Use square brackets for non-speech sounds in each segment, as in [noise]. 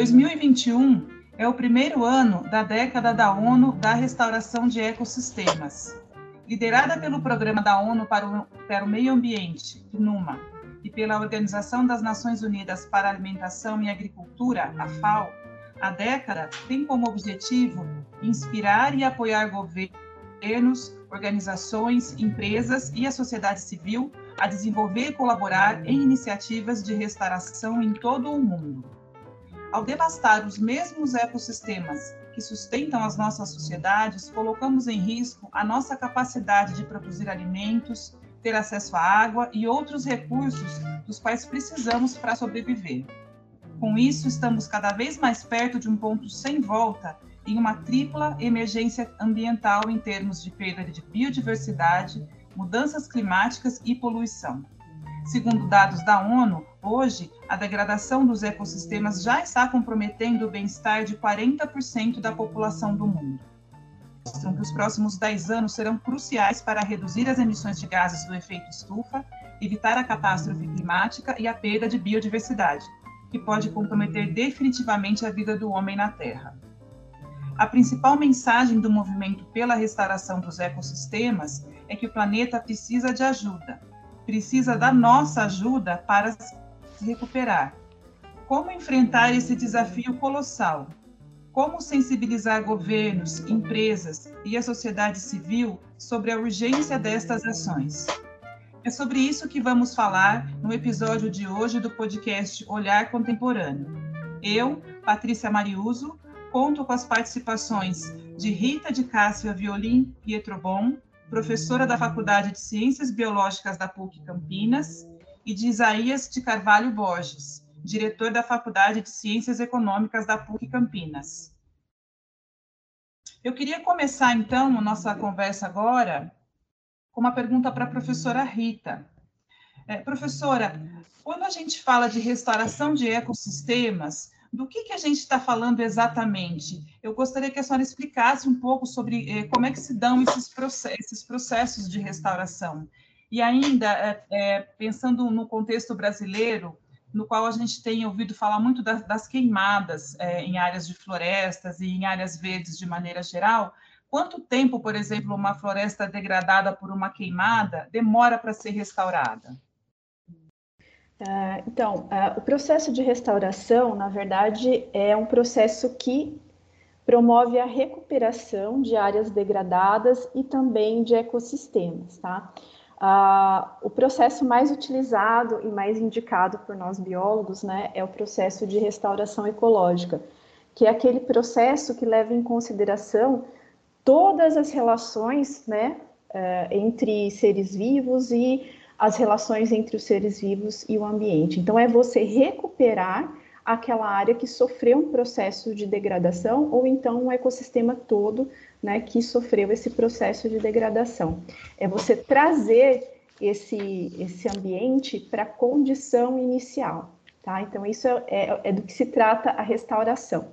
2021 é o primeiro ano da década da ONU da restauração de ecossistemas. Liderada pelo Programa da ONU para o, para o Meio Ambiente, PNUMA, e pela Organização das Nações Unidas para a Alimentação e Agricultura, a FAO, a década tem como objetivo inspirar e apoiar governos, organizações, empresas e a sociedade civil a desenvolver e colaborar em iniciativas de restauração em todo o mundo. Ao devastar os mesmos ecossistemas que sustentam as nossas sociedades, colocamos em risco a nossa capacidade de produzir alimentos, ter acesso à água e outros recursos dos quais precisamos para sobreviver. Com isso, estamos cada vez mais perto de um ponto sem volta em uma tripla emergência ambiental em termos de perda de biodiversidade, mudanças climáticas e poluição. Segundo dados da ONU, hoje a degradação dos ecossistemas já está comprometendo o bem-estar de 40% da população do mundo. Mostram que os próximos 10 anos serão cruciais para reduzir as emissões de gases do efeito estufa, evitar a catástrofe climática e a perda de biodiversidade, que pode comprometer definitivamente a vida do homem na Terra. A principal mensagem do movimento pela restauração dos ecossistemas é que o planeta precisa de ajuda, precisa da nossa ajuda para se recuperar. Como enfrentar esse desafio colossal? Como sensibilizar governos, empresas e a sociedade civil sobre a urgência destas ações? É sobre isso que vamos falar no episódio de hoje do podcast Olhar Contemporâneo. Eu, Patrícia Mariuso, conto com as participações de Rita de Cássia Violim Pietrobon, professora da Faculdade de Ciências Biológicas da PUC Campinas, e de Isaías de Carvalho Borges, diretor da Faculdade de Ciências Econômicas da PUC Campinas. Eu queria começar, então, a nossa conversa agora com uma pergunta para a professora Rita. É, professora, quando a gente fala de restauração de ecossistemas, do que, que a gente está falando exatamente? Eu gostaria que a senhora explicasse um pouco sobre eh, como é que se dão esses, esses processos de restauração. E ainda, é, é, pensando no contexto brasileiro, no qual a gente tem ouvido falar muito das, das queimadas é, em áreas de florestas e em áreas verdes de maneira geral, quanto tempo, por exemplo, uma floresta degradada por uma queimada demora para ser restaurada? Uh, então, uh, o processo de restauração, na verdade, é um processo que promove a recuperação de áreas degradadas e também de ecossistemas, tá? Uh, o processo mais utilizado e mais indicado por nós biólogos, né, é o processo de restauração ecológica, que é aquele processo que leva em consideração todas as relações, né, entre seres vivos e as relações entre os seres vivos e o ambiente. Então, é você recuperar aquela área que sofreu um processo de degradação ou então um ecossistema todo né, que sofreu esse processo de degradação. É você trazer esse, esse ambiente para a condição inicial. Tá? Então, isso é, é, é, do que se trata a restauração.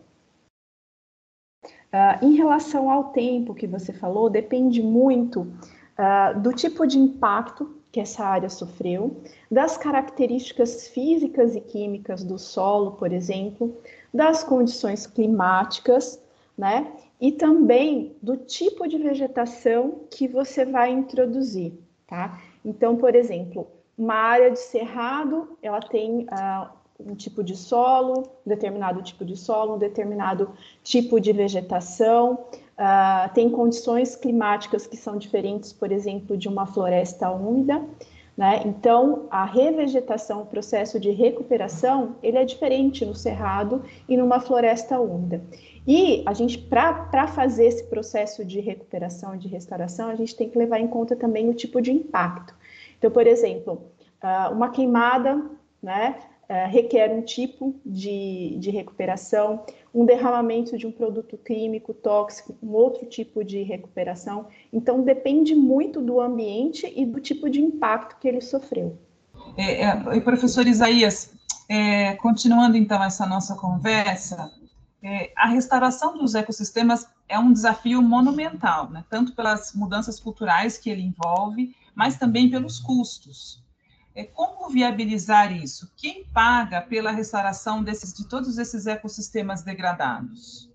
Uh, em relação ao tempo que você falou, depende muito uh, do tipo de impacto que essa área sofreu, das características físicas e químicas do solo, por exemplo, das condições climáticas, né? E também do tipo de vegetação que você vai introduzir, tá? Então, por exemplo, uma área de cerrado, ela tem uh, um tipo de solo, um determinado tipo de solo, um determinado tipo de vegetação, Uh, tem condições climáticas que são diferentes, por exemplo, de uma floresta úmida, né? Então, a revegetação, o processo de recuperação, ele é diferente no cerrado e numa floresta úmida. E a gente, para fazer esse processo de recuperação e de restauração, a gente tem que levar em conta também o tipo de impacto. Então, por exemplo, uh, uma queimada, né? Uh, requer um tipo de, de recuperação, um derramamento de um produto químico tóxico, um outro tipo de recuperação. Então, depende muito do ambiente e do tipo de impacto que ele sofreu. É, é, professor Isaías, é, continuando então essa nossa conversa, é, a restauração dos ecossistemas é um desafio monumental, né? tanto pelas mudanças culturais que ele envolve, mas também pelos custos. É, como viabilizar isso? Quem paga pela restauração desses, de todos esses ecossistemas degradados?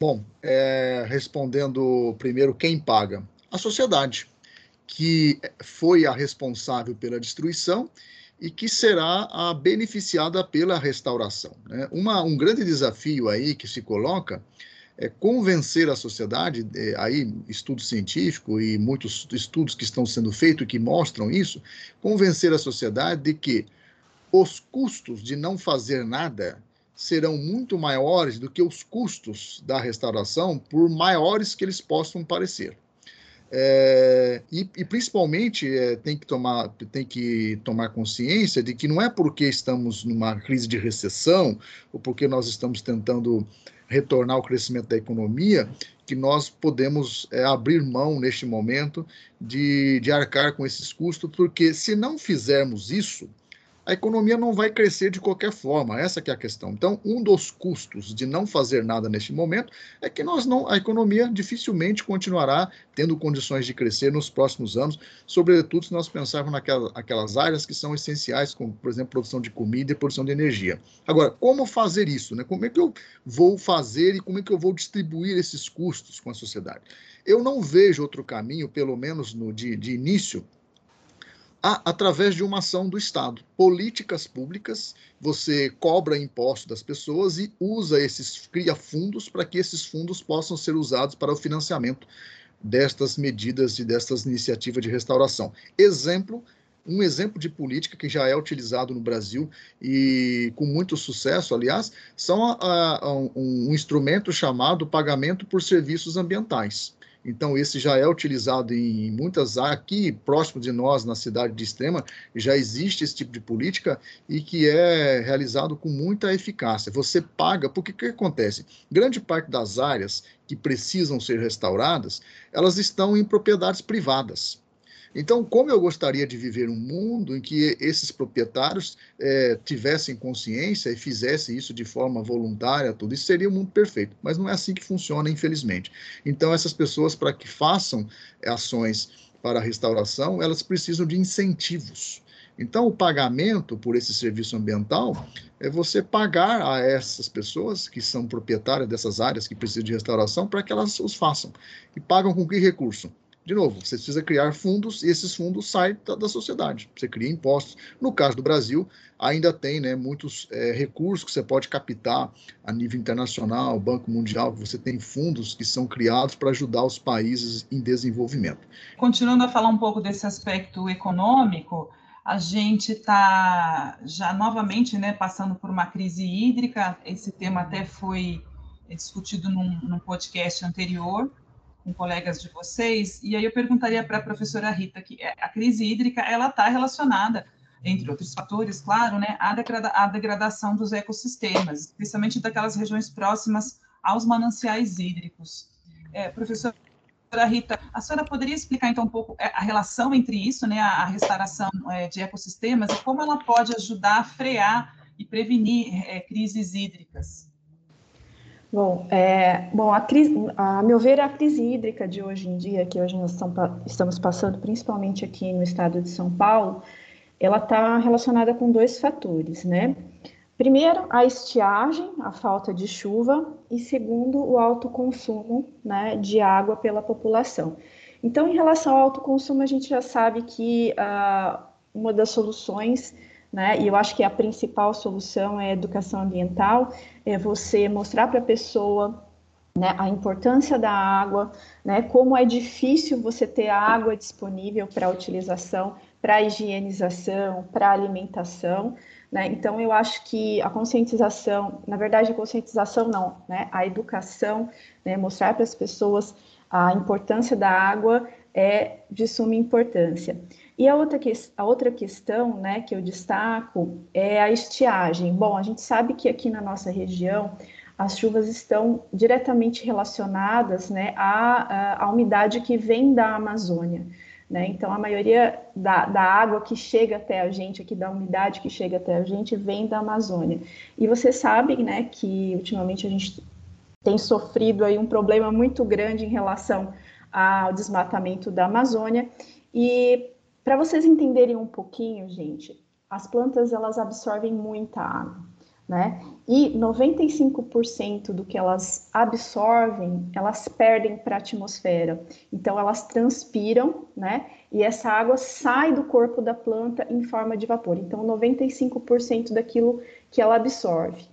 Bom, é, respondendo primeiro, quem paga? A sociedade, que foi a responsável pela destruição e que será a beneficiada pela restauração. Né? Uma, um grande desafio aí que se coloca é convencer a sociedade, é, aí estudo científico e muitos estudos que estão sendo feitos que mostram isso, convencer a sociedade de que os custos de não fazer nada serão muito maiores do que os custos da restauração, por maiores que eles possam parecer. É, e, e, principalmente é, tem, que tomar, tem que tomar consciência de que não é porque estamos numa crise de recessão ou porque nós estamos tentando retornar ao crescimento da economia, que nós podemos é, abrir mão neste momento de, de arcar com esses custos, porque se não fizermos isso, a economia não vai crescer de qualquer forma, essa é a questão. Então, um dos custos de não fazer nada neste momento é que nós não, a economia dificilmente continuará tendo condições de crescer nos próximos anos, sobretudo se nós pensarmos naquelas áreas que são essenciais, como, por exemplo, produção de comida e produção de energia. Agora, como fazer isso? Né? Como é que eu vou fazer e como é que eu vou distribuir esses custos com a sociedade? Eu não vejo outro caminho, pelo menos no, de, de início, através de uma ação do Estado. Políticas públicas, você cobra impostos das pessoas e usa esses, cria fundos para que esses fundos possam ser usados para o financiamento destas medidas e destas iniciativas de restauração. Exemplo, um exemplo de política que já é utilizado no Brasil e com muito sucesso, aliás, são a, a, um, um instrumento chamado pagamento por serviços ambientais. Então, esse já é utilizado em muitas aqui próximo de nós, na cidade de Extrema, já existe esse tipo de política e que é realizado com muita eficácia. Você paga, porque o que acontece? Grande parte das áreas que precisam ser restauradas, elas estão em propriedades privadas. Então, como eu gostaria de viver um mundo em que esses proprietários é, tivessem consciência e fizessem isso de forma voluntária, tudo isso seria um mundo perfeito. Mas não é assim que funciona, infelizmente. Então, essas pessoas, para que façam ações para a restauração, elas precisam de incentivos. Então, o pagamento por esse serviço ambiental é você pagar a essas pessoas que são proprietárias dessas áreas que precisam de restauração para que elas os façam. E pagam com que recurso? De novo, você precisa criar fundos e esses fundos saem da, da sociedade. Você cria impostos. No caso do Brasil, ainda tem né, muitos é, recursos que você pode captar a nível internacional, Banco Mundial, você tem fundos que são criados para ajudar os países em desenvolvimento. Continuando a falar um pouco desse aspecto econômico, a gente está já novamente né, passando por uma crise hídrica. Esse tema até foi discutido num, num podcast anterior com colegas de vocês, e aí eu perguntaria para a professora Rita que é, a crise hídrica ela está relacionada, entre outros fatores, claro, né, à, degrada, à degradação dos ecossistemas, especialmente daquelas regiões próximas aos mananciais hídricos. É, professora Rita, a senhora poderia explicar então um pouco é, a relação entre isso, né, a restauração é, de ecossistemas e como ela pode ajudar a frear e prevenir é, crises hídricas? Bom, é, bom a, crise, a meu ver, a crise hídrica de hoje em dia, que hoje nós estamos passando, principalmente aqui no estado de São Paulo, ela está relacionada com dois fatores, né? Primeiro, a estiagem, a falta de chuva, e segundo, o alto consumo né, de água pela população. Então, em relação ao alto consumo, a gente já sabe que uh, uma das soluções né? E eu acho que a principal solução é a educação ambiental, é você mostrar para a pessoa né, a importância da água, né, como é difícil você ter água disponível para utilização, para higienização, para alimentação. Né? Então, eu acho que a conscientização, na verdade, a conscientização não, né? a educação, né, mostrar para as pessoas a importância da água é de suma importância. E a outra, que, a outra questão né, que eu destaco é a estiagem. Bom, a gente sabe que aqui na nossa região as chuvas estão diretamente relacionadas né, à, à, umidade que vem da Amazônia. Né? Então, a maioria da, da, água que chega até a gente, aqui da umidade que chega até a gente, vem da Amazônia. E você sabe né, que ultimamente a gente tem sofrido aí um problema muito grande em relação ao desmatamento da Amazônia. E Para vocês entenderem um pouquinho, gente, as plantas elas absorvem muita água, né? E 95% do que elas absorvem, elas perdem para a atmosfera. Então elas transpiram, né? E essa água sai do corpo da planta em forma de vapor. Então 95% daquilo que ela absorve.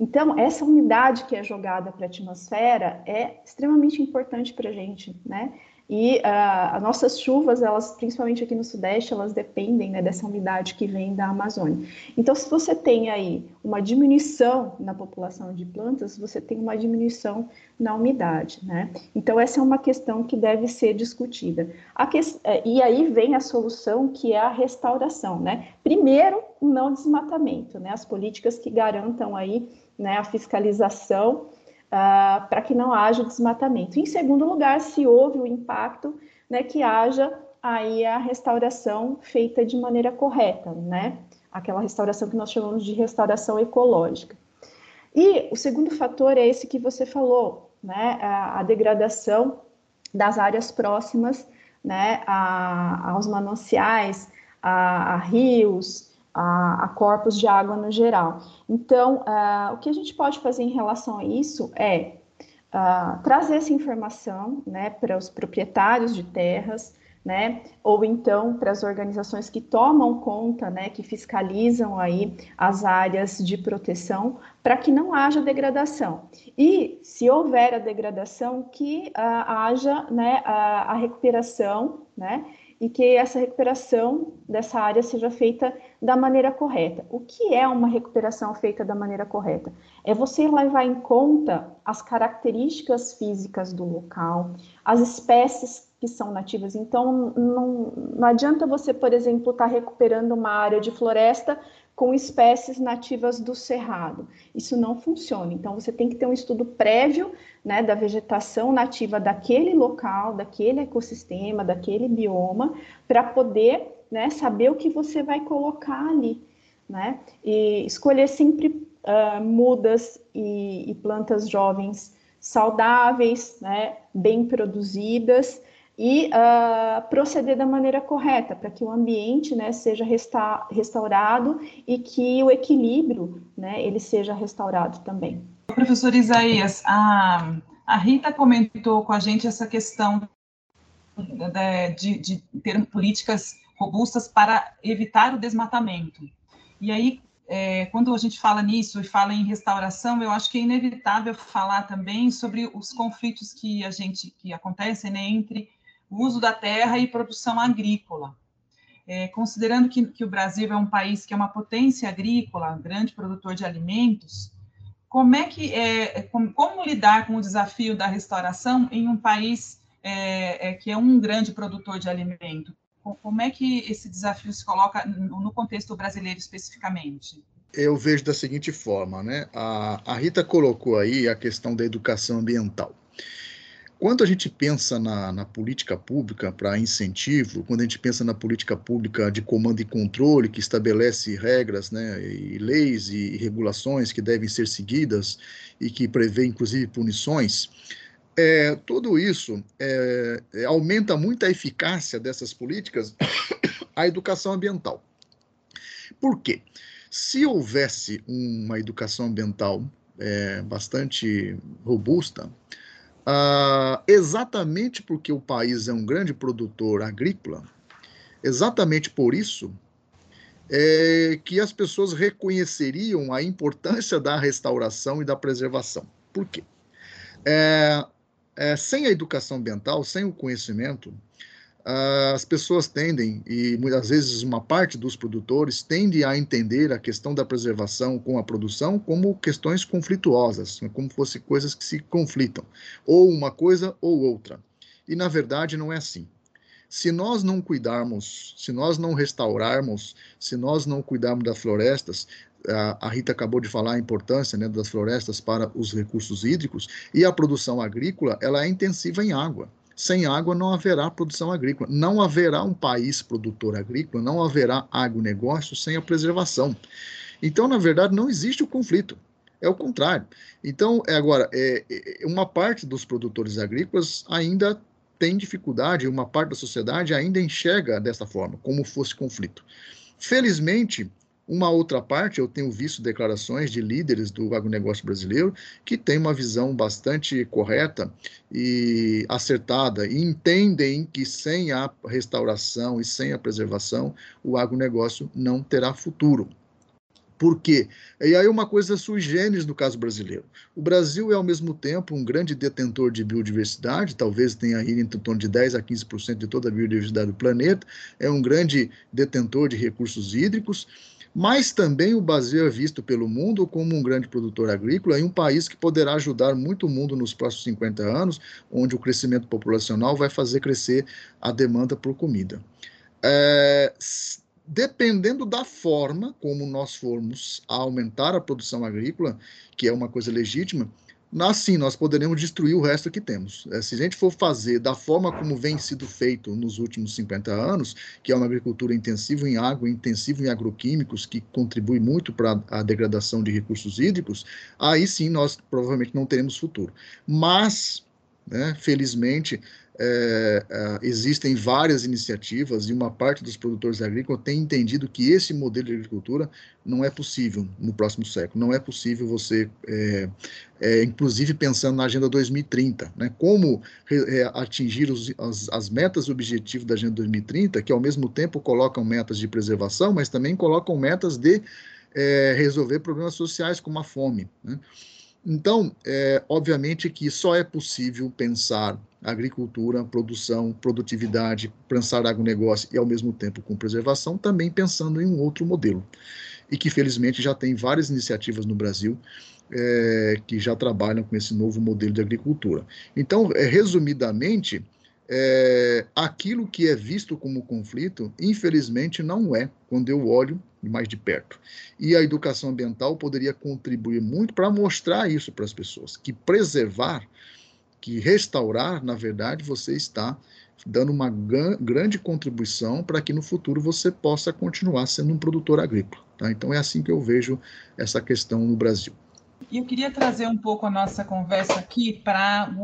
Então, essa umidade que é jogada para a atmosfera é extremamente importante para a gente, né? E uh, as nossas chuvas, elas, principalmente aqui no Sudeste, elas dependem né, dessa umidade que vem da Amazônia. Então, se você tem aí uma diminuição na população de plantas, você tem uma diminuição na umidade, né? Então, essa é uma questão que deve ser discutida. Que... Eh, e aí vem a solução, que é a restauração, né? Primeiro, o não desmatamento, né? As políticas que garantam aí né, a fiscalização uh, para que não haja desmatamento. Em segundo lugar, se houve o impacto, né, que haja aí a restauração feita de maneira correta, né? Aquela restauração que nós chamamos de restauração ecológica. E o segundo fator é esse que você falou, né? A, a degradação das áreas próximas, né? A, aos mananciais, a, a rios, a, a, corpos de água no geral. Então, uh, o que a gente pode fazer em relação a isso é uh, trazer essa informação né, para os proprietários de terras, né, ou então para as organizações que tomam conta, né, que fiscalizam aí as áreas de proteção, para que não haja degradação. E, se houver a degradação, que uh, haja né, a, a recuperação, né, e que essa recuperação dessa área seja feita da maneira correta. O que é uma recuperação feita da maneira correta? É você levar em conta as características físicas do local, as espécies que são nativas. Então, não, não adianta você, por exemplo, estar tá recuperando uma área de floresta com espécies nativas do cerrado. Isso não funciona. Então, você tem que ter um estudo prévio né, da vegetação nativa daquele local, daquele ecossistema, daquele bioma, para poder né, saber o que você vai colocar ali. Né? E escolher sempre uh, mudas e, e plantas jovens saudáveis, né, bem produzidas, e uh, proceder da maneira correta, para que o ambiente né, seja resta restaurado e que o equilíbrio né, ele seja restaurado também. Professor Isaías, a, a Rita comentou com a gente essa questão de, de ter políticas robustas para evitar o desmatamento. E aí, é, quando a gente fala nisso e fala em restauração, eu acho que é inevitável falar também sobre os conflitos que a gente que acontecem né, entre uso da terra e produção agrícola. É, considerando que, que, o Brasil é um país que é uma potência agrícola, grande produtor de alimentos, como é que é, como, como lidar com o desafio da restauração em um país é, é, que é um grande produtor de alimento? Como é que esse desafio se coloca no contexto brasileiro especificamente? Eu vejo da seguinte forma, né? A, a Rita colocou aí a questão da educação ambiental. Quando a gente pensa na, na política pública para incentivo, quando a gente pensa na política pública de comando e controle, que estabelece regras, né, e leis e regulações que devem ser seguidas e que prevê, inclusive, punições, é, tudo isso é, é, aumenta muito a eficácia dessas políticas, [coughs] a educação ambiental. Por quê? Se houvesse uma educação ambiental é, bastante robusta, ah, exatamente porque o país é um grande produtor agrícola, exatamente por isso é que as pessoas reconheceriam a importância da restauração e da preservação. Por quê? É, é, sem a educação ambiental, sem o conhecimento, as pessoas tendem, e muitas vezes uma parte dos produtores tende a entender a questão da preservação com a produção como questões conflituosas, né, como fossem coisas que se conflitam, ou uma coisa ou outra. E na verdade não é assim. Se nós não cuidarmos, se nós não restaurarmos, se nós não cuidarmos das florestas, a Rita acabou de falar a importância né, das florestas para os recursos hídricos, e a produção agrícola ela é intensiva em água. Sem água não haverá produção agrícola. Não haverá um país produtor agrícola, não haverá agronegócio sem a preservação. Então, na verdade, não existe o conflito. É o contrário. Então, é agora, é, é uma parte dos produtores agrícolas ainda tem dificuldade, uma parte da sociedade ainda enxerga dessa forma, como fosse conflito. Felizmente, uma outra parte, eu tenho visto declarações de líderes do agronegócio brasileiro que têm uma visão bastante correta e acertada e entendem que sem a restauração e sem a preservação, o agronegócio não terá futuro. Por quê? E aí uma coisa sui generis no caso brasileiro. O Brasil é, ao mesmo tempo, um grande detentor de biodiversidade, talvez tenha aí em torno de 10 a 15% de toda a biodiversidade do planeta, é um grande detentor de recursos hídricos, mas também o Brasil é visto pelo mundo como um grande produtor agrícola e um país que poderá ajudar muito o mundo nos próximos 50 anos, onde o crescimento populacional vai fazer crescer a demanda por comida. É, dependendo da forma como nós formos aumentar a produção agrícola, que é uma coisa legítima, assim nós poderemos destruir o resto que temos. É, se a gente for fazer da forma como vem sido feito nos últimos 50 anos, que é uma agricultura intensiva em água, intensiva em agroquímicos, que contribui muito para a degradação de recursos hídricos, aí sim nós provavelmente não teremos futuro. Mas, né, felizmente, é, é, existem várias iniciativas e uma parte dos produtores agrícolas tem entendido que esse modelo de agricultura não é possível no próximo século. Não é possível você, é, é inclusive pensando na Agenda 2030, né? como é, atingir os, as, as, metas e objetivos da Agenda 2030, que ao mesmo tempo colocam metas de preservação, mas também colocam metas de é, resolver problemas sociais como a fome. Né? Então, é, obviamente que só é possível pensar agricultura, produção, produtividade, pensar agronegócio e, ao mesmo tempo, com preservação, também pensando em um outro modelo. E que, felizmente, já tem várias iniciativas no Brasil é, que já trabalham com esse novo modelo de agricultura. Então, é, resumidamente, é, aquilo que é visto como conflito, infelizmente, não é, quando eu olho mais de perto. E a educação ambiental poderia contribuir muito para mostrar isso para as pessoas, que preservar, que restaurar, na verdade, você está dando uma grande contribuição para que no futuro você possa continuar sendo um produtor agrícola. Tá? Então é assim que eu vejo essa questão no Brasil. E eu queria trazer um pouco a nossa conversa aqui para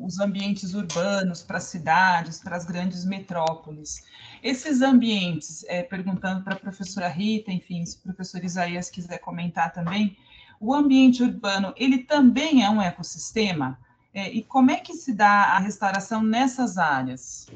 os ambientes urbanos, para as cidades, para as grandes metrópoles. Esses ambientes, é, perguntando para a professora Rita, enfim, se o professor Isaías quiser comentar também, o ambiente urbano, ele também é um ecossistema? É, e como é que se dá a restauração nessas áreas?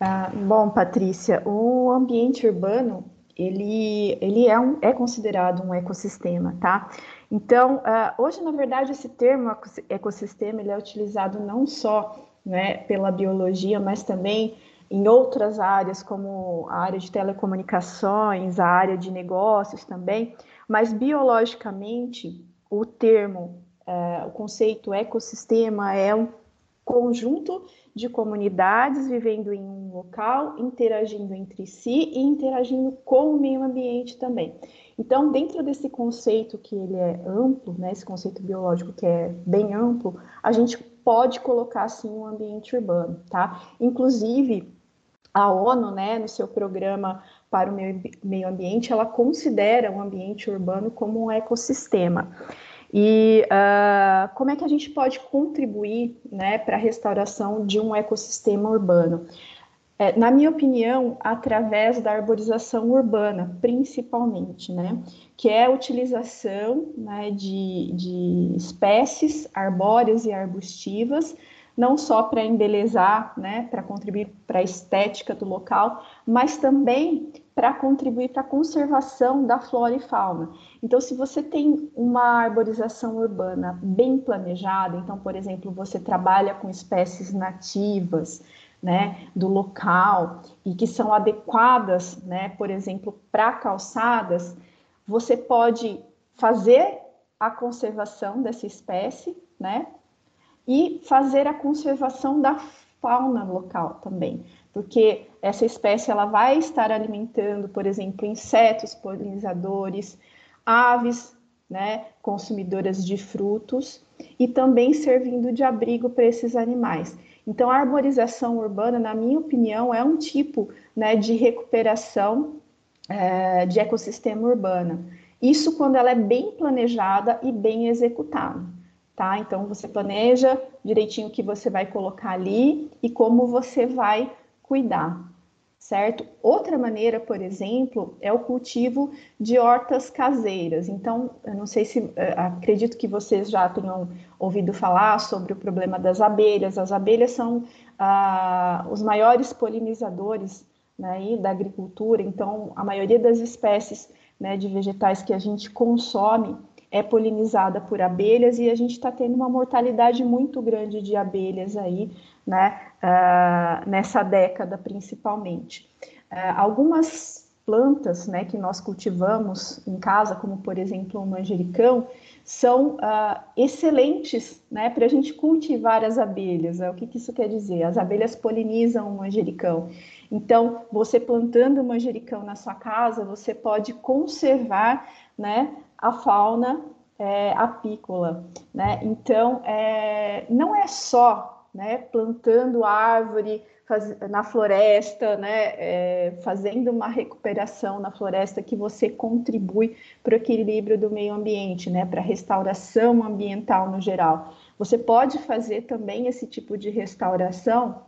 Ah, bom, Patrícia, o ambiente urbano, ele, ele é, um, é considerado um ecossistema, tá? Então, uh, hoje, na verdade, esse termo ecossistema ele é utilizado não só né, pela biologia, mas também em outras áreas, como a área de telecomunicações, a área de negócios também, mas biologicamente o termo, uh, o conceito ecossistema é um conjunto de comunidades vivendo em um local, interagindo entre si e interagindo com o meio ambiente também. Então, dentro desse conceito que ele é amplo, né, esse conceito biológico que é bem amplo, a gente pode colocar assim um ambiente urbano, tá? Inclusive, a ONU, né, no seu programa para o meio ambiente, ela considera o ambiente urbano como um ecossistema. E uh, como é que a gente pode contribuir né, para a restauração de um ecossistema urbano? É, na minha opinião, através da arborização urbana, principalmente, né? Que é a utilização né, de, de espécies arbóreas e arbustivas, não só para embelezar, né, para contribuir para a estética do local, mas também para contribuir para a conservação da flora e fauna. Então, se você tem uma arborização urbana bem planejada, então, por exemplo, você trabalha com espécies nativas, né, do local e que são adequadas, né, por exemplo, para calçadas, você pode fazer a conservação dessa espécie, né, e fazer a conservação da fauna local também, porque essa espécie ela vai estar alimentando, por exemplo, insetos polinizadores, aves, né, consumidoras de frutos e também servindo de abrigo para esses animais. Então, a arborização urbana, na minha opinião, é um tipo né, de recuperação é, de ecossistema urbano. Isso quando ela é bem planejada e bem executada. tá? Então você planeja direitinho o que você vai colocar ali e como você vai cuidar, certo? Outra maneira, por exemplo, é o cultivo de hortas caseiras. Então, eu não sei se eh, acredito que vocês já tenham ouvido falar sobre o problema das abelhas. As abelhas são ah, os maiores polinizadores né, da agricultura. Então, a maioria das espécies né, de vegetais que a gente consome é polinizada por abelhas e a gente está tendo uma mortalidade muito grande de abelhas aí, né, uh, nessa década principalmente. Uh, algumas plantas, né, que nós cultivamos em casa, como por exemplo o manjericão, são uh, excelentes, né, para a gente cultivar as abelhas. O que, que isso quer dizer? As abelhas polinizam o manjericão. Então, você plantando o manjericão na sua casa, você pode conservar, né, a fauna é, apícola, né? Então, é, não é só, né, plantando árvore faz, na floresta, né, é, fazendo uma recuperação na floresta que você contribui para o equilíbrio do meio ambiente, né, para a restauração ambiental no geral. Você pode fazer também esse tipo de restauração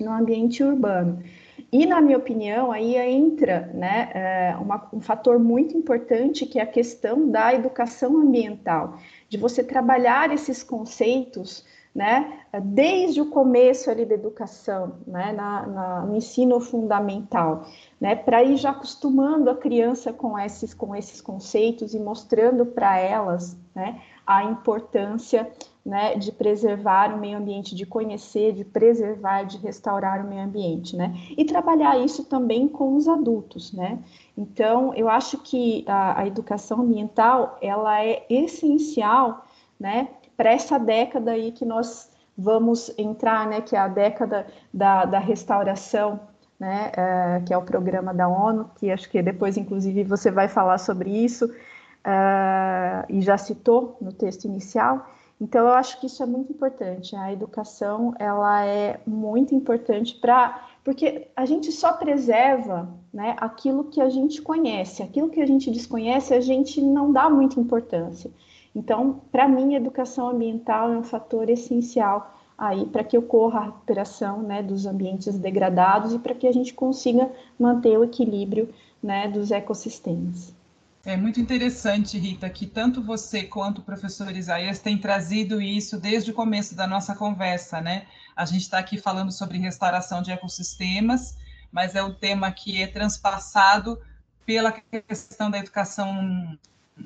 no ambiente urbano. E, na minha opinião, aí entra né, é, uma, um fator muito importante que é a questão da educação ambiental, de você trabalhar esses conceitos né, desde o começo ali da educação, né, na, na, no ensino fundamental, né, para ir já acostumando a criança com esses, com esses conceitos e mostrando para elas né, a importância né, de preservar o meio ambiente, de conhecer, de preservar, de restaurar o meio ambiente, né? E trabalhar isso também com os adultos, né? Então, eu acho que a, a educação ambiental, ela é essencial, né, para essa década aí que nós vamos entrar, né, que é a década da, da restauração, né, é, que é o programa da ONU, que acho que depois, inclusive, você vai falar sobre isso, é, e já citou no texto inicial, então, eu acho que isso é muito importante. A educação, ela é muito importante para... Porque a gente só preserva né, aquilo que a gente conhece. Aquilo que a gente desconhece, a gente não dá muita importância. Então, para mim, a educação ambiental é um fator essencial aí para que ocorra a recuperação né, dos ambientes degradados e para que a gente consiga manter o equilíbrio né, dos ecossistemas. É muito interessante, Rita, que tanto você quanto o professor Isaías têm trazido isso desde o começo da nossa conversa, né? A gente está aqui falando sobre restauração de ecossistemas, mas é um tema que é transpassado pela questão da educação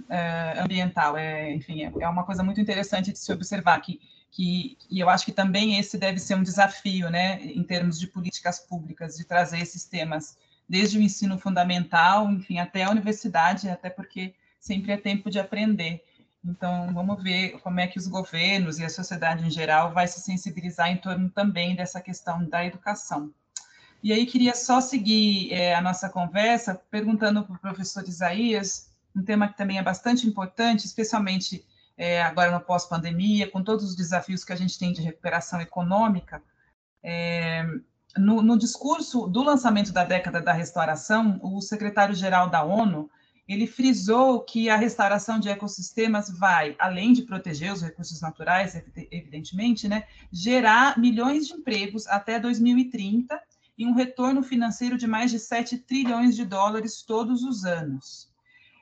é, ambiental. É, enfim, é, é, uma coisa muito interessante de se observar que, que, e eu acho que também esse deve ser um desafio, né, em termos de políticas públicas, de trazer esses temas desde o ensino fundamental, enfim, até a universidade, até porque sempre é tempo de aprender. Então, vamos ver como é que os governos e a sociedade em geral vai se sensibilizar em torno também dessa questão da educação. E aí, queria só seguir é, a nossa conversa perguntando para o professor Isaías, um tema que também é bastante importante, especialmente é, agora no pós-pandemia, com todos os desafios que a gente tem de recuperação econômica. É, no, no, discurso do lançamento da década da restauração, o secretário-geral da ONU ele frisou que a restauração de ecossistemas vai, além de proteger os recursos naturais, evidentemente, né, gerar milhões de empregos até 2030 e um retorno financeiro de mais de 7 trilhões de dólares todos os anos.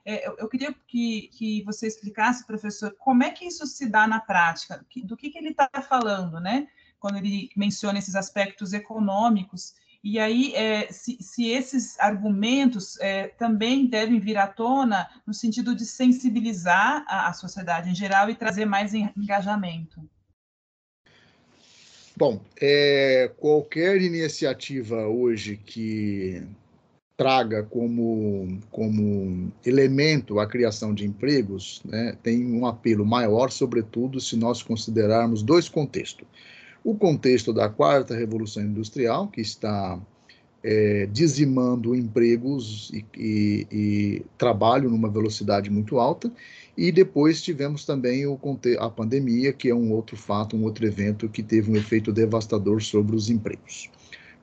É, eu, eu, queria que, que você explicasse, professor, como é que isso se dá na prática, do que, que ele está falando, né? quando ele menciona esses aspectos econômicos. E aí, é, se, se, esses argumentos é, também devem vir à tona no sentido de sensibilizar a, a sociedade em geral e trazer mais engajamento. Bom, é, qualquer iniciativa hoje que traga como, como elemento a criação de empregos né, tem um apelo maior, sobretudo se nós considerarmos dois contextos o contexto da quarta revolução industrial, que está é, dizimando empregos e, e, e, trabalho numa velocidade muito alta, e depois tivemos também o, a pandemia, que é um outro fato, um outro evento que teve um efeito devastador sobre os empregos.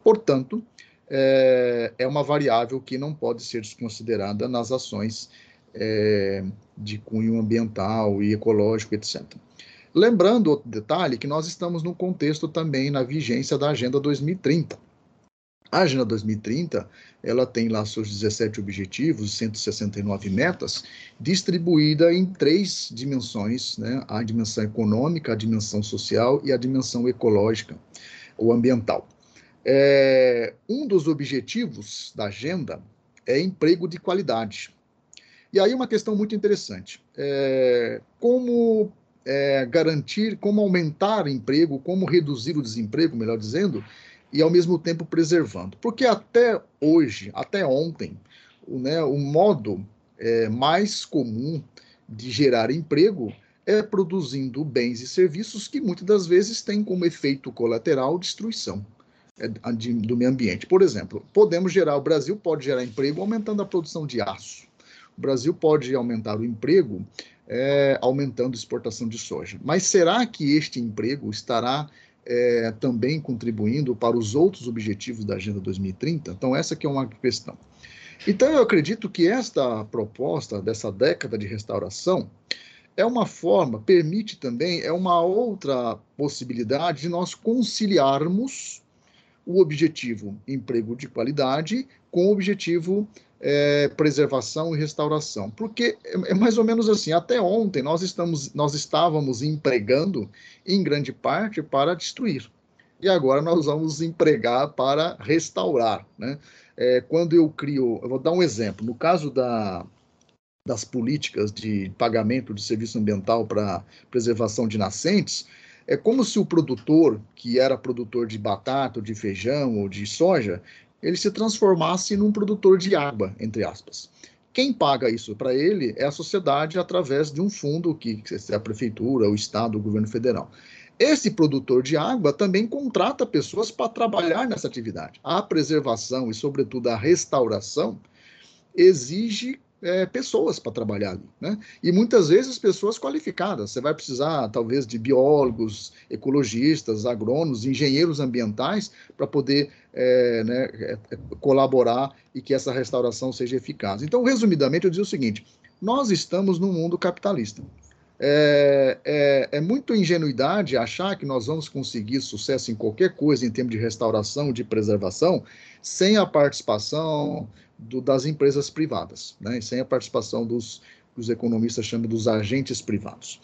Portanto, é, é uma variável que não pode ser desconsiderada nas ações é, de cunho ambiental e ecológico, etc. Lembrando outro detalhe que nós estamos no contexto também na vigência da Agenda 2030. A Agenda 2030, ela tem lá seus 17 objetivos, 169 metas, distribuída em três dimensões, né? A dimensão econômica, a dimensão social e a dimensão ecológica ou ambiental. É, um dos objetivos da agenda é emprego de qualidade. E aí uma questão muito interessante. É, como é, garantir, como aumentar emprego, como reduzir o desemprego, melhor dizendo, e ao mesmo tempo preservando. Porque até hoje, até ontem, o, né, o modo é, mais comum de gerar emprego é produzindo bens e serviços que muitas das vezes têm como efeito colateral destruição de, do meio ambiente. Por exemplo, podemos gerar, o Brasil pode gerar emprego aumentando a produção de aço. O Brasil pode aumentar o emprego é, aumentando a exportação de soja. Mas será que este emprego estará é, também contribuindo para os outros objetivos da Agenda 2030? Então, essa que é uma questão. Então, eu acredito que esta proposta dessa década de restauração é uma forma, permite também, é uma outra possibilidade de nós conciliarmos o objetivo emprego de qualidade com o objetivo é, preservação e restauração. Porque é, é, mais ou menos assim, até ontem nós, estamos, nós estávamos empregando em grande parte para destruir. E agora nós vamos empregar para restaurar. Né? É, quando eu crio, eu vou dar um exemplo, no caso da, das políticas de pagamento de serviço ambiental para preservação de nascentes, é como se o produtor, que era produtor de batata, ou de feijão ou de soja, ele se transformasse num produtor de água, entre aspas. Quem paga isso para ele é a sociedade através de um fundo que é a prefeitura, o estado, o governo federal. Esse produtor de água também contrata pessoas para trabalhar nessa atividade. A preservação e, sobretudo, a restauração exige é, pessoas para trabalhar ali, né? E muitas vezes pessoas qualificadas. Você vai precisar, talvez, de biólogos, ecologistas, agrônomos, engenheiros ambientais para poder é, né, é, é, colaborar e que essa restauração seja eficaz. Então, resumidamente, eu digo o seguinte: nós estamos num mundo capitalista. É, é, é, muito ingenuidade achar que nós vamos conseguir sucesso em qualquer coisa em termos de restauração, de preservação, sem a participação do, das empresas privadas, né? sem a participação dos, os economistas chamam dos agentes privados.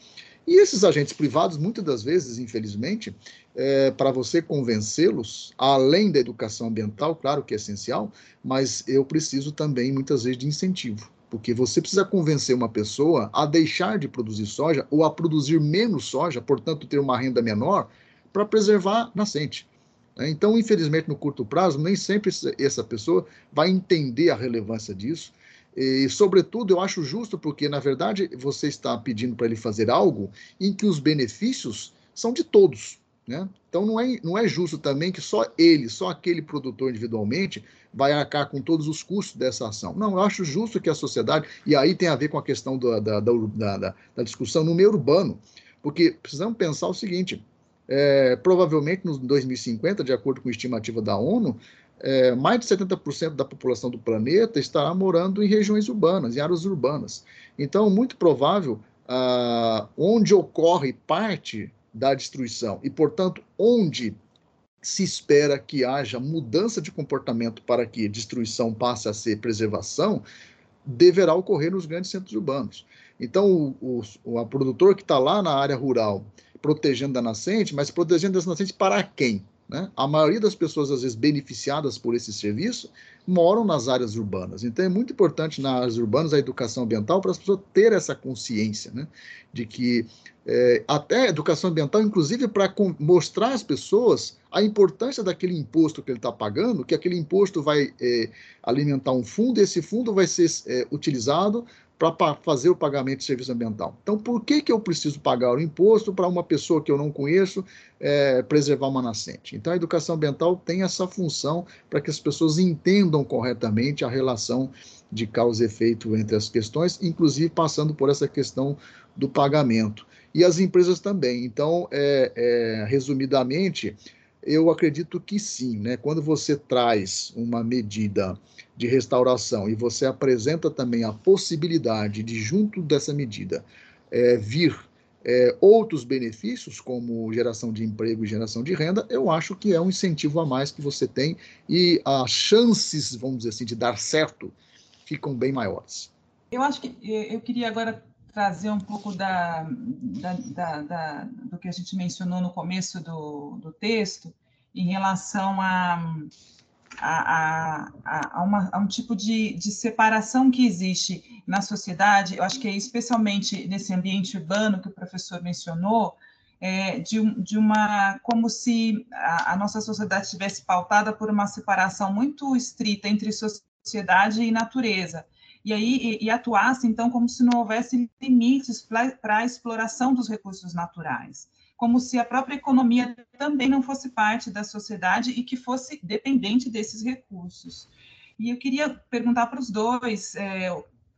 E esses agentes privados, muitas das vezes, infelizmente, é, para você convencê-los, além da educação ambiental, claro que é essencial, mas eu preciso também, muitas vezes, de incentivo. Porque você precisa convencer uma pessoa a deixar de produzir soja ou a produzir menos soja, portanto, ter uma renda menor, para preservar nascente. Né? Então, infelizmente, no curto prazo, nem sempre essa pessoa vai entender a relevância disso. E, sobretudo, eu acho justo porque, na verdade, você está pedindo para ele fazer algo em que os benefícios são de todos. Né? Então, não é, não é justo também que só ele, só aquele produtor individualmente, vai arcar com todos os custos dessa ação. Não, eu acho justo que a sociedade, e aí tem a ver com a questão da, da, da, da, da discussão no meio urbano, porque precisamos pensar o seguinte: é, provavelmente no 2050, de acordo com a estimativa da ONU, é, mais de 70% da população do planeta estará morando em regiões urbanas, em áreas urbanas. Então, muito provável, ah, onde ocorre parte da destruição e, portanto, onde se espera que haja mudança de comportamento para que destruição passe a ser preservação, deverá ocorrer nos grandes centros urbanos. Então, o, o, o produtor que está lá na área rural protegendo a nascente, mas protegendo essa nascente para quem? Né? A maioria das pessoas, às vezes, beneficiadas por esse serviço, moram nas áreas urbanas. Então, é muito importante nas áreas urbanas a educação ambiental para as pessoas terem essa consciência né? de que, é, até educação ambiental, inclusive, para mostrar às pessoas a importância daquele imposto que ele está pagando, que aquele imposto vai é, alimentar um fundo, e esse fundo vai ser é, utilizado para fazer o pagamento de serviço ambiental. Então, por que, que eu preciso pagar o imposto para uma pessoa que eu não conheço é, preservar uma nascente? Então, a educação ambiental tem essa função para que as pessoas entendam corretamente a relação de causa e efeito entre as questões, inclusive passando por essa questão do pagamento. E as empresas também. Então, é, é, resumidamente, eu acredito que sim, né? Quando você traz uma medida de restauração e você apresenta também a possibilidade de, junto dessa medida, é, vir é, outros benefícios, como geração de emprego e geração de renda, eu acho que é um incentivo a mais que você tem e as chances, vamos dizer assim, de dar certo ficam bem maiores. Eu acho que eu queria agora trazer um pouco da, da, da, da do que a gente mencionou no começo do, do texto em relação a a, a, a, uma, a, um tipo de, de separação que existe na sociedade, eu acho que é especialmente nesse ambiente urbano que o professor mencionou, é, de, de, uma como se a, a, nossa sociedade estivesse pautada por uma separação muito estrita entre sociedade e natureza. E aí e, e atuasse então como se não houvesse limites para a exploração dos recursos naturais como se a própria economia também não fosse parte da sociedade e que fosse dependente desses recursos. E eu queria perguntar para os dois é,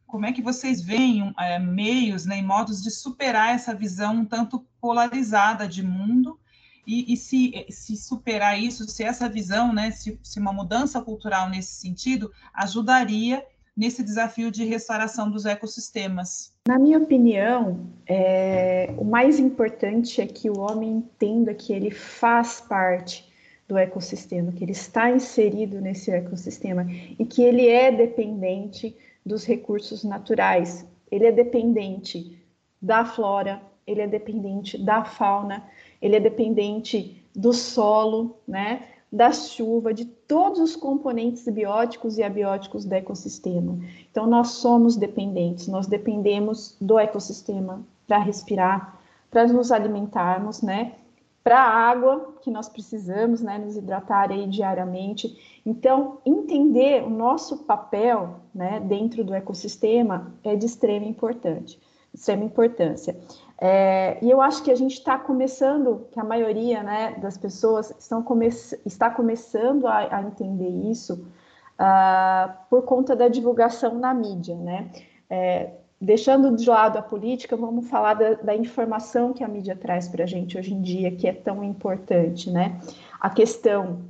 como é que vocês veem é, meios né, e modos de superar essa visão um tanto polarizada de mundo e, e se, se, superar isso, se essa visão, né, se, se uma mudança cultural nesse sentido ajudaria nesse desafio de restauração dos ecossistemas? Na minha opinião, é, o mais importante é que o homem entenda que ele faz parte do ecossistema, que ele está inserido nesse ecossistema e que ele é dependente dos recursos naturais. Ele é dependente da flora, ele é dependente da fauna, ele é dependente do solo, né? Da chuva, de todos os componentes bióticos e abióticos do ecossistema. Então, nós somos dependentes, nós dependemos do ecossistema para respirar, para nos alimentarmos, né? Para a água que nós precisamos, né? Nos hidratar aí diariamente. Então, entender o nosso papel, né? Dentro do ecossistema é de extrema importância. Extrema importância. É, e eu acho que a gente está começando, que a maioria né, das pessoas estão come está começando a, a entender isso uh, por conta da divulgação na mídia. Né? É, deixando de lado a política, vamos falar da, da informação que a mídia traz para a gente hoje em dia, que é tão importante. Né? A questão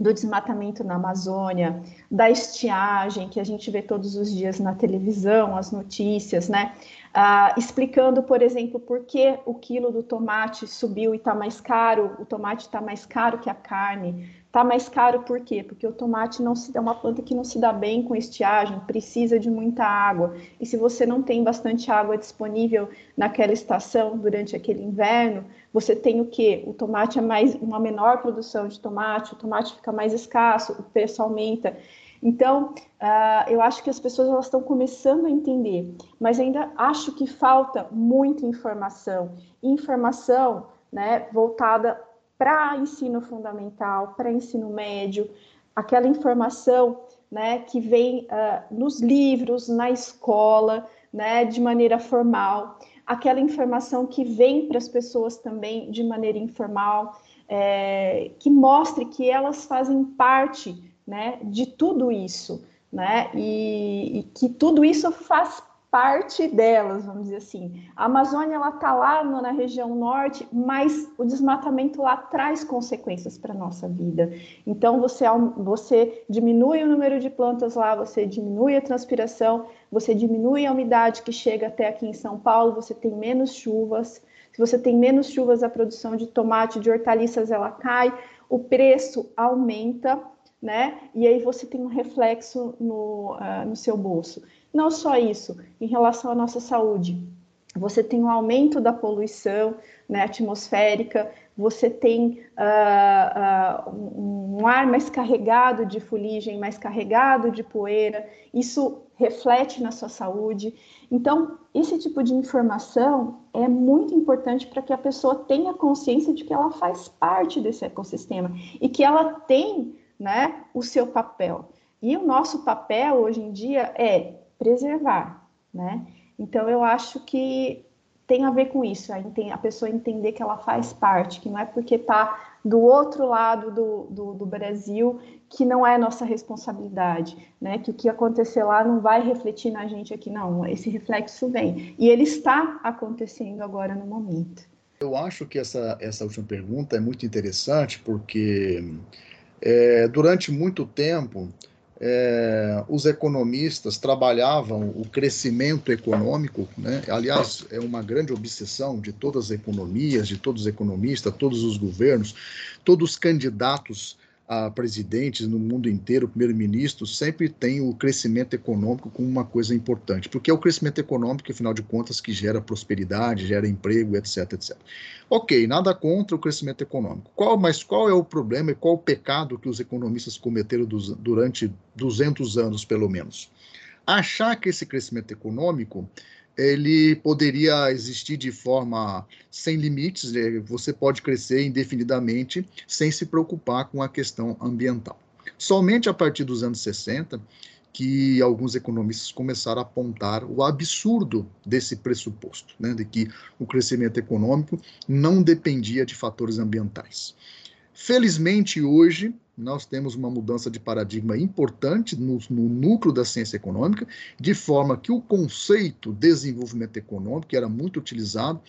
do desmatamento na Amazônia, da estiagem que a gente vê todos os dias na televisão, as notícias, né? Uh, explicando, por exemplo, por que o quilo do tomate subiu e está mais caro, o tomate está mais caro que a carne. Está mais caro por quê? Porque o tomate não se, é uma planta que não se dá bem com estiagem, precisa de muita água. E se você não tem bastante água disponível naquela estação durante aquele inverno, você tem o quê? O tomate é mais uma menor produção de tomate, o tomate fica mais escasso, o preço aumenta. Então, uh, eu acho que as pessoas elas estão começando a entender, mas ainda acho que falta muita informação, informação né, voltada para ensino fundamental, para ensino médio, aquela informação né, que vem uh, nos livros, na escola, né, de maneira formal, aquela informação que vem para as pessoas também de maneira informal, é, que mostre que elas fazem parte né, de tudo isso, né, e, e que tudo isso faz parte delas, vamos dizer assim. A Amazônia ela está lá no, na região norte, mas o desmatamento lá traz consequências para a nossa vida. Então você, você diminui o número de plantas lá, você diminui a transpiração, você diminui a umidade que chega até aqui em São Paulo, você tem menos chuvas. Se você tem menos chuvas, a produção de tomate, de hortaliças, ela cai, o preço aumenta né? E aí você tem um reflexo no, uh, no seu bolso. Não só isso, em relação à nossa saúde, você tem um aumento da poluição né, atmosférica, você tem uh, uh, um ar mais carregado de fuligem, mais carregado de poeira, isso reflete na sua saúde. Então, esse tipo de informação é muito importante para que a pessoa tenha consciência de que ela faz parte desse ecossistema e que ela tem né, o seu papel. E o nosso papel hoje em dia é preservar, né? Então eu acho que tem a ver com isso, a, pessoa entender que ela faz parte, que não é porque está do outro lado do, do, do, Brasil que não é nossa responsabilidade, né? Que o que acontecer lá não vai refletir na gente aqui, não. Esse reflexo vem. E ele está acontecendo agora no momento. Eu acho que essa, essa última pergunta é muito interessante, porque é, durante muito tempo, é, os economistas trabalhavam o crescimento econômico, né? aliás, é uma grande obsessão de todas as economias, de todos os economistas, todos os governos, todos os candidatos a presidentes no mundo inteiro, primeiro-ministro, sempre tem o crescimento econômico como uma coisa importante, porque é o crescimento econômico, afinal de contas, que gera prosperidade, gera emprego, etc, etc. Ok, nada contra o crescimento econômico. Qual, mas qual é o problema e qual o pecado que os economistas cometeram dos, durante 200 anos, pelo menos? Achar que esse crescimento econômico ele poderia existir de forma sem limites, né? você pode crescer indefinidamente sem se preocupar com a questão ambiental. Somente a partir dos anos 60 que alguns economistas começaram a apontar o absurdo desse pressuposto, né, de que o crescimento econômico não dependia de fatores ambientais. Felizmente, hoje, nós temos uma mudança de paradigma importante no, no, núcleo da ciência econômica, de forma que o conceito desenvolvimento econômico, que era muito utilizado,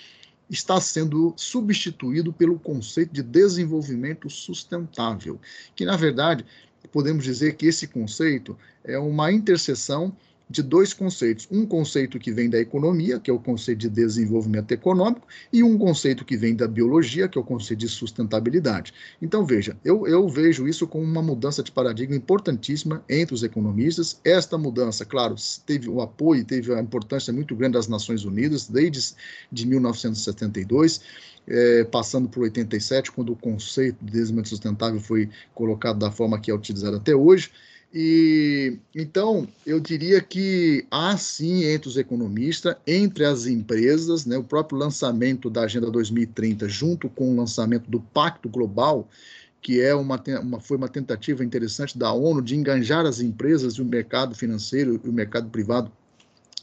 está sendo substituído pelo conceito de desenvolvimento sustentável, que, na verdade, podemos dizer que esse conceito é uma interseção de dois conceitos. Um conceito que vem da economia, que é o conceito de desenvolvimento econômico, e um conceito que vem da biologia, que é o conceito de sustentabilidade. Então, veja, eu, eu vejo isso como uma mudança de paradigma importantíssima entre os economistas. Esta mudança, claro, teve o apoio, teve a importância muito grande das Nações Unidas, desde de 1972. É, passando por 87, quando o conceito de desenvolvimento sustentável foi colocado da forma que é utilizado até hoje. E então eu diria que há sim entre os economistas, entre as empresas, né, o próprio lançamento da Agenda 2030, junto com o lançamento do Pacto Global, que é uma, uma, foi uma tentativa interessante da ONU de enganjar as empresas e o mercado financeiro e o mercado privado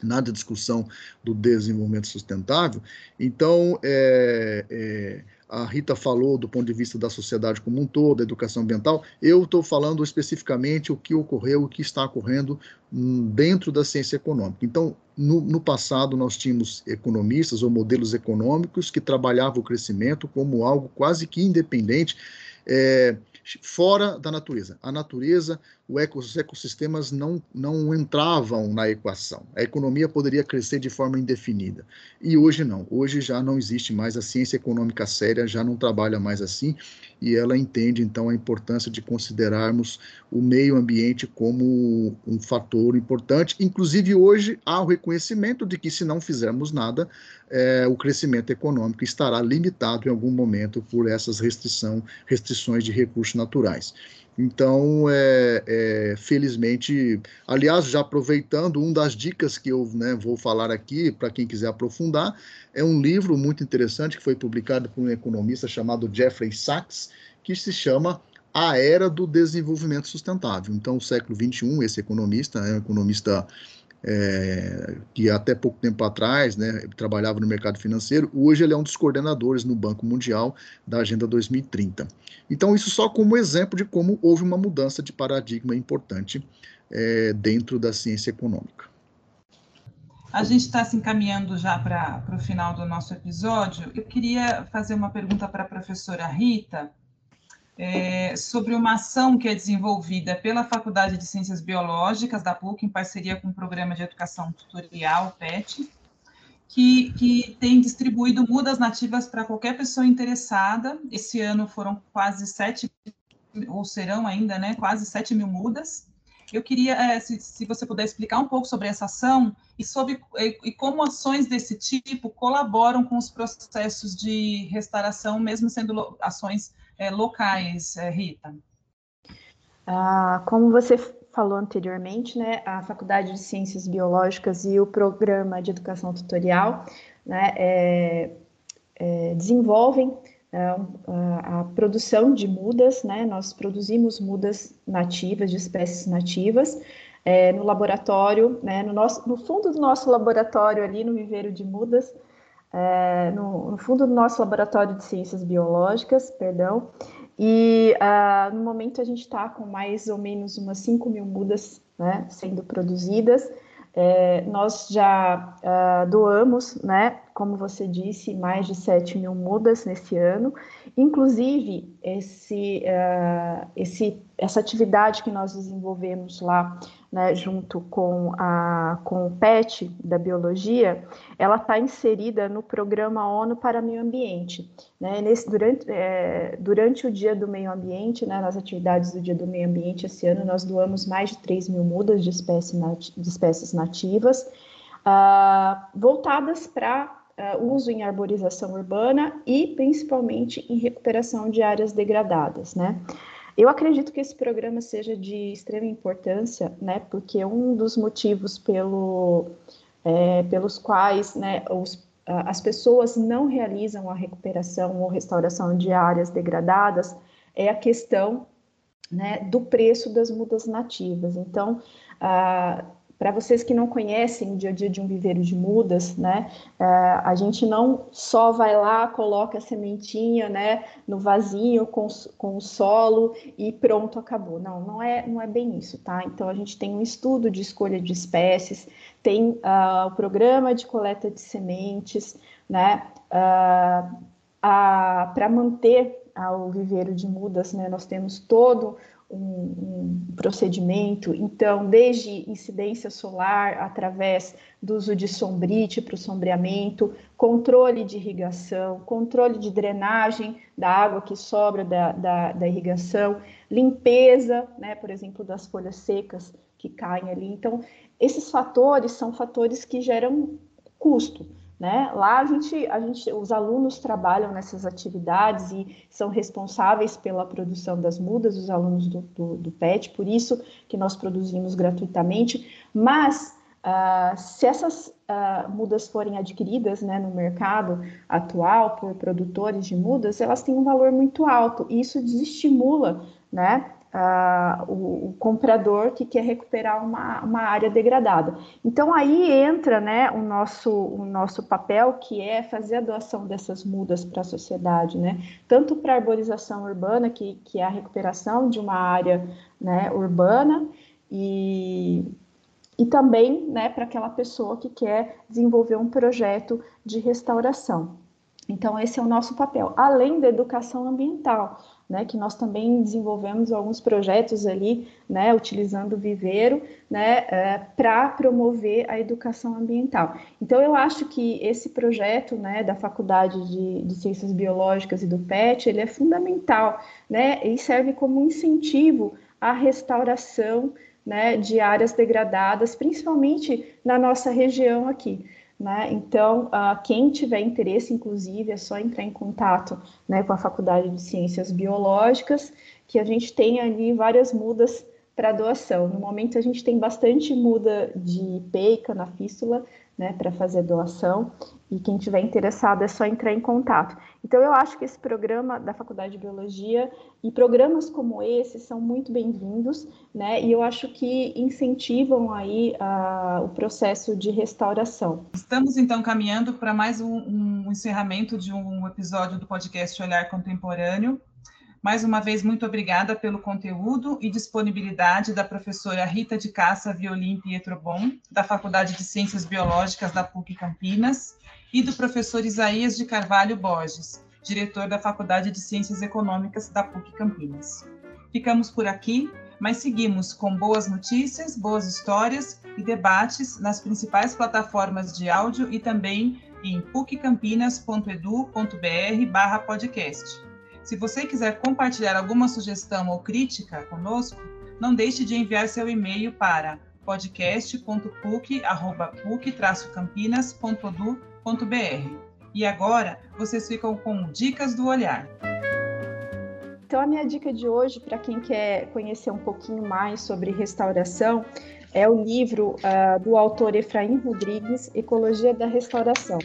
na discussão do desenvolvimento sustentável. Então, é, é, a Rita falou do ponto de vista da sociedade como um todo, da educação ambiental, eu estou falando especificamente o que ocorreu, o que está ocorrendo hum, dentro da ciência econômica. Então, no, no, passado, nós tínhamos economistas ou modelos econômicos que trabalhavam o crescimento como algo quase que independente, é, fora da natureza. A natureza, os ecossistemas não, não entravam na equação. A economia poderia crescer de forma indefinida. E hoje não. Hoje já não existe mais a ciência econômica séria, já não trabalha mais assim, e ela entende, então, a importância de considerarmos o meio ambiente como um fator importante. Inclusive, hoje há o reconhecimento de que, se não fizermos nada, é, o crescimento econômico estará limitado em algum momento por essas restrição, restrições de recursos naturais. Então, é, é, felizmente, aliás, já aproveitando, uma das dicas que eu né, vou falar aqui, para quem quiser aprofundar, é um livro muito interessante que foi publicado por um economista chamado Jeffrey Sachs, que se chama A Era do Desenvolvimento Sustentável. Então, o século XXI, esse economista, é um economista é, que até pouco tempo atrás né, trabalhava no mercado financeiro, hoje ele é um dos coordenadores no Banco Mundial da Agenda 2030. Então, isso só como exemplo de como houve uma mudança de paradigma importante é, dentro da ciência econômica. A gente está se encaminhando já para o final do nosso episódio. Eu queria fazer uma pergunta para a professora Rita é, sobre uma ação que é desenvolvida pela Faculdade de Ciências Biológicas da PUC, em parceria com o Programa de Educação Tutorial, PET, que, que tem distribuído mudas nativas para qualquer pessoa interessada. Esse ano foram quase sete, ou serão ainda, né, quase sete mil mudas. Eu queria, é, se, se, você puder explicar um pouco sobre essa ação e sobre e, e, como ações desse tipo colaboram com os processos de restauração, mesmo sendo ações é, locais, é, Rita? Ah, como você falou anteriormente, né, a Faculdade de Ciências Biológicas e o Programa de Educação Tutorial né, é, é, desenvolvem é, a, a, produção de mudas, né, nós produzimos mudas nativas, de espécies nativas, é, no laboratório, né, no, nosso, no fundo do nosso laboratório ali no viveiro de mudas, é, no, no, fundo do nosso laboratório de ciências biológicas, perdão, e uh, no momento a gente está com mais ou menos umas 5 mil mudas né, sendo produzidas. É, nós já uh, doamos, né, como você disse, mais de 7 mil mudas nesse ano, Inclusive, esse, uh, esse, essa atividade que nós desenvolvemos lá, né, junto com, a, com o PET da biologia, ela está inserida no programa ONU para Meio Ambiente. Né? Nesse, durante, é, durante o Dia do Meio Ambiente, né, nas atividades do Dia do Meio Ambiente esse ano, nós doamos mais de 3 mil mudas de, espécie de espécies nativas, uh, voltadas para uh, uso em arborização urbana e principalmente em recuperação de áreas degradadas, né? Eu acredito que esse programa seja de extrema importância, né? Porque um dos motivos pelo, é, pelos quais né, os, as pessoas não realizam a recuperação ou restauração de áreas degradadas é a questão né, do preço das mudas nativas. Então, uh, para vocês que não conhecem o dia a dia de um viveiro de mudas, né, é, a gente não só vai lá, coloca a sementinha, né, no vasinho com, com o solo e pronto, acabou. Não, não é, não é bem isso, tá? Então a gente tem um estudo de escolha de espécies, tem uh, o programa de coleta de sementes, né, uh, para manter uh, o viveiro de mudas, né, nós temos todo um, um, procedimento, então, desde incidência solar, através do uso de sombrite para o sombreamento, controle de irrigação, controle de drenagem da água que sobra da, da, da irrigação, limpeza, né, por exemplo, das folhas secas que caem ali. Então, esses fatores são fatores que geram custo. Né? Lá a gente, a gente, os alunos trabalham nessas atividades e são responsáveis pela produção das mudas, os alunos do, do, do PET, por isso que nós produzimos gratuitamente. Mas uh, se essas uh, mudas forem adquiridas né, no mercado atual por produtores de mudas, elas têm um valor muito alto e isso desestimula né, uh, o, o, comprador que quer recuperar uma, uma área degradada. Então aí entra né, o, nosso, o nosso papel, que é fazer a doação dessas mudas para a sociedade, né? tanto para a arborização urbana, que, que é a recuperação de uma área né, urbana, e, e também né, para aquela pessoa que quer desenvolver um projeto de restauração. Então, esse é o nosso papel, além da educação ambiental né, que nós também desenvolvemos alguns projetos ali, né, utilizando o viveiro, né, é, para promover a educação ambiental. Então, eu acho que esse projeto, né, da Faculdade de, de Ciências Biológicas e do PET, ele é fundamental, né, e serve como incentivo à restauração, né, de áreas degradadas, principalmente na nossa região aqui. Né? Então, uh, quem tiver interesse, inclusive, é só entrar em contato né, com a Faculdade de Ciências Biológicas, que a gente tem ali várias mudas para doação. No momento, a gente tem bastante muda de peica na fístula, né, para fazer doação, e quem tiver interessado é só entrar em contato. Então, eu acho que esse programa da Faculdade de Biologia e programas como esse são muito bem-vindos, né, e eu acho que incentivam aí uh, o processo de restauração. Estamos, então, caminhando para mais um, um encerramento de um episódio do podcast Olhar Contemporâneo. Mais uma vez, muito obrigada pelo conteúdo e disponibilidade da professora Rita de Caça Violim Pietrobon, da Faculdade de Ciências Biológicas da PUC Campinas, e do professor Isaías de Carvalho Borges, diretor da Faculdade de Ciências Econômicas da PUC Campinas. Ficamos por aqui, mas seguimos com boas notícias, boas histórias e debates nas principais plataformas de áudio e também em puccampinas.edu.br/podcast. Se você quiser compartilhar alguma sugestão ou crítica conosco, não deixe de enviar seu e-mail para podcast.puc.puc-campinas.edu.br. E agora, vocês ficam com dicas do olhar. Então, a minha dica de hoje, para quem quer conhecer um pouquinho mais sobre restauração, é o livro uh, do autor Efraim Rodrigues, Ecologia da Restauração.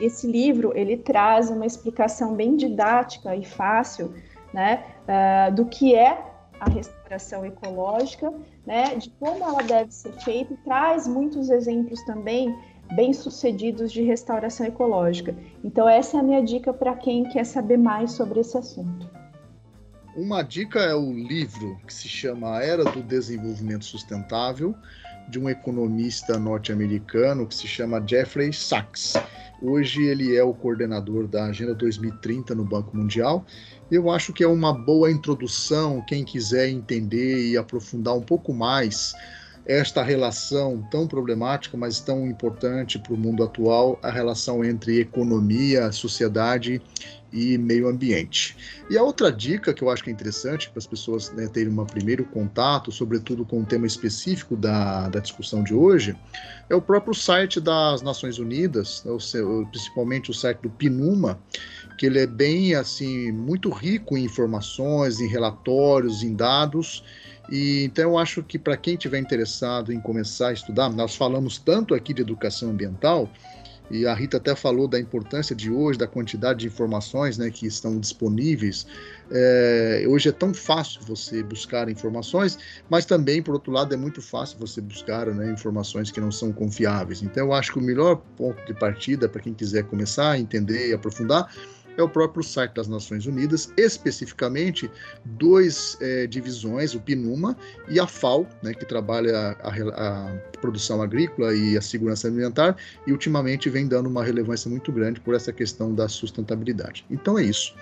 Esse livro ele traz uma explicação bem didática e fácil, né, uh, do que é a restauração ecológica, né, de como ela deve ser feita, e traz muitos exemplos também bem sucedidos de restauração ecológica. Então essa é a minha dica para quem quer saber mais sobre esse assunto. Uma dica é o livro que se chama A Era do Desenvolvimento Sustentável, de um economista norte-americano que se chama Jeffrey Sachs. Hoje ele é o coordenador da Agenda 2030 no Banco Mundial. Eu acho que é uma boa introdução, quem quiser entender e aprofundar um pouco mais esta relação tão problemática, mas tão importante para o mundo atual, a relação entre economia, sociedade e meio ambiente. E a outra dica que eu acho que é interessante para as pessoas né, terem um primeiro contato, sobretudo com o tema específico da, da discussão de hoje, é o próprio site das Nações Unidas, né, principalmente o site do PNUMA, que ele é bem assim muito rico em informações, em relatórios, em dados e então eu acho que para quem tiver interessado em começar a estudar, nós falamos tanto aqui de educação ambiental, e a Rita até falou da importância de hoje, da quantidade de informações né, que estão disponíveis. É, hoje é tão fácil você buscar informações, mas também, por outro lado, é muito fácil você buscar né, informações que não são confiáveis. Então, eu acho que o melhor ponto de partida para quem quiser começar a entender e aprofundar é o próprio site das Nações Unidas, especificamente duas é, divisões, o PNUMA e a FAO, né, que trabalha a, a, produção agrícola e a segurança alimentar, e ultimamente vem dando uma relevância muito grande por essa questão da sustentabilidade. Então é isso.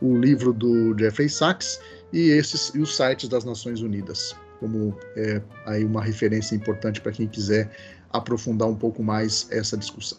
O livro do Jeffrey Sachs e esses e os sites das Nações Unidas, como é, aí uma referência importante para quem quiser aprofundar um pouco mais essa discussão.